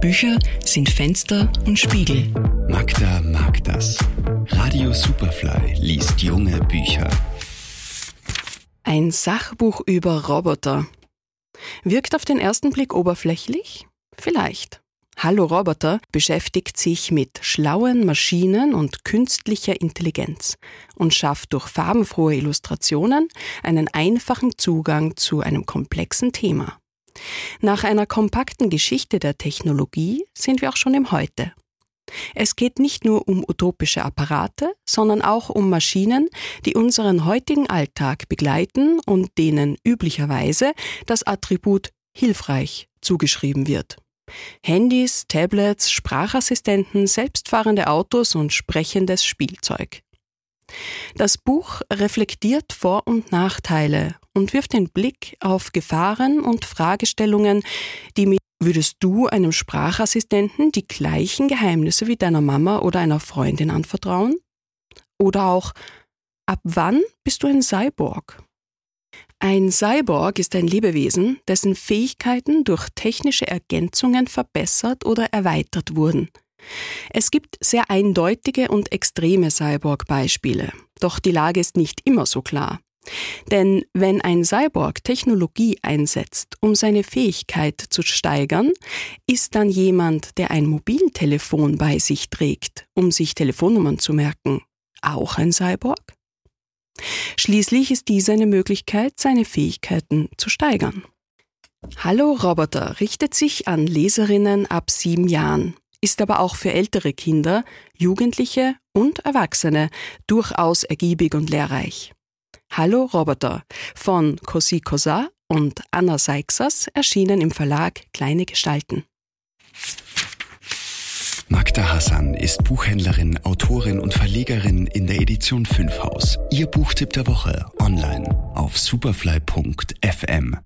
Bücher sind Fenster und Spiegel. Magda mag das. Radio Superfly liest junge Bücher. Ein Sachbuch über Roboter. Wirkt auf den ersten Blick oberflächlich? Vielleicht. Hallo Roboter beschäftigt sich mit schlauen Maschinen und künstlicher Intelligenz und schafft durch farbenfrohe Illustrationen einen einfachen Zugang zu einem komplexen Thema. Nach einer kompakten Geschichte der Technologie sind wir auch schon im Heute. Es geht nicht nur um utopische Apparate, sondern auch um Maschinen, die unseren heutigen Alltag begleiten und denen üblicherweise das Attribut hilfreich zugeschrieben wird. Handys, Tablets, Sprachassistenten, selbstfahrende Autos und sprechendes Spielzeug. Das Buch reflektiert Vor- und Nachteile und wirft den Blick auf Gefahren und Fragestellungen, die mit Würdest du einem Sprachassistenten die gleichen Geheimnisse wie deiner Mama oder einer Freundin anvertrauen? Oder auch, ab wann bist du ein Cyborg? Ein Cyborg ist ein Lebewesen, dessen Fähigkeiten durch technische Ergänzungen verbessert oder erweitert wurden. Es gibt sehr eindeutige und extreme Cyborg-Beispiele, doch die Lage ist nicht immer so klar. Denn wenn ein Cyborg Technologie einsetzt, um seine Fähigkeit zu steigern, ist dann jemand, der ein Mobiltelefon bei sich trägt, um sich Telefonnummern zu merken, auch ein Cyborg? Schließlich ist dies eine Möglichkeit, seine Fähigkeiten zu steigern. Hallo Roboter richtet sich an Leserinnen ab sieben Jahren, ist aber auch für ältere Kinder, Jugendliche und Erwachsene durchaus ergiebig und lehrreich. Hallo Roboter von Cosi Cosa und Anna Seixas erschienen im Verlag Kleine Gestalten. Magda Hassan ist Buchhändlerin, Autorin und Verlegerin in der Edition 5 Haus. Ihr Buchtipp der Woche online auf superfly.fm.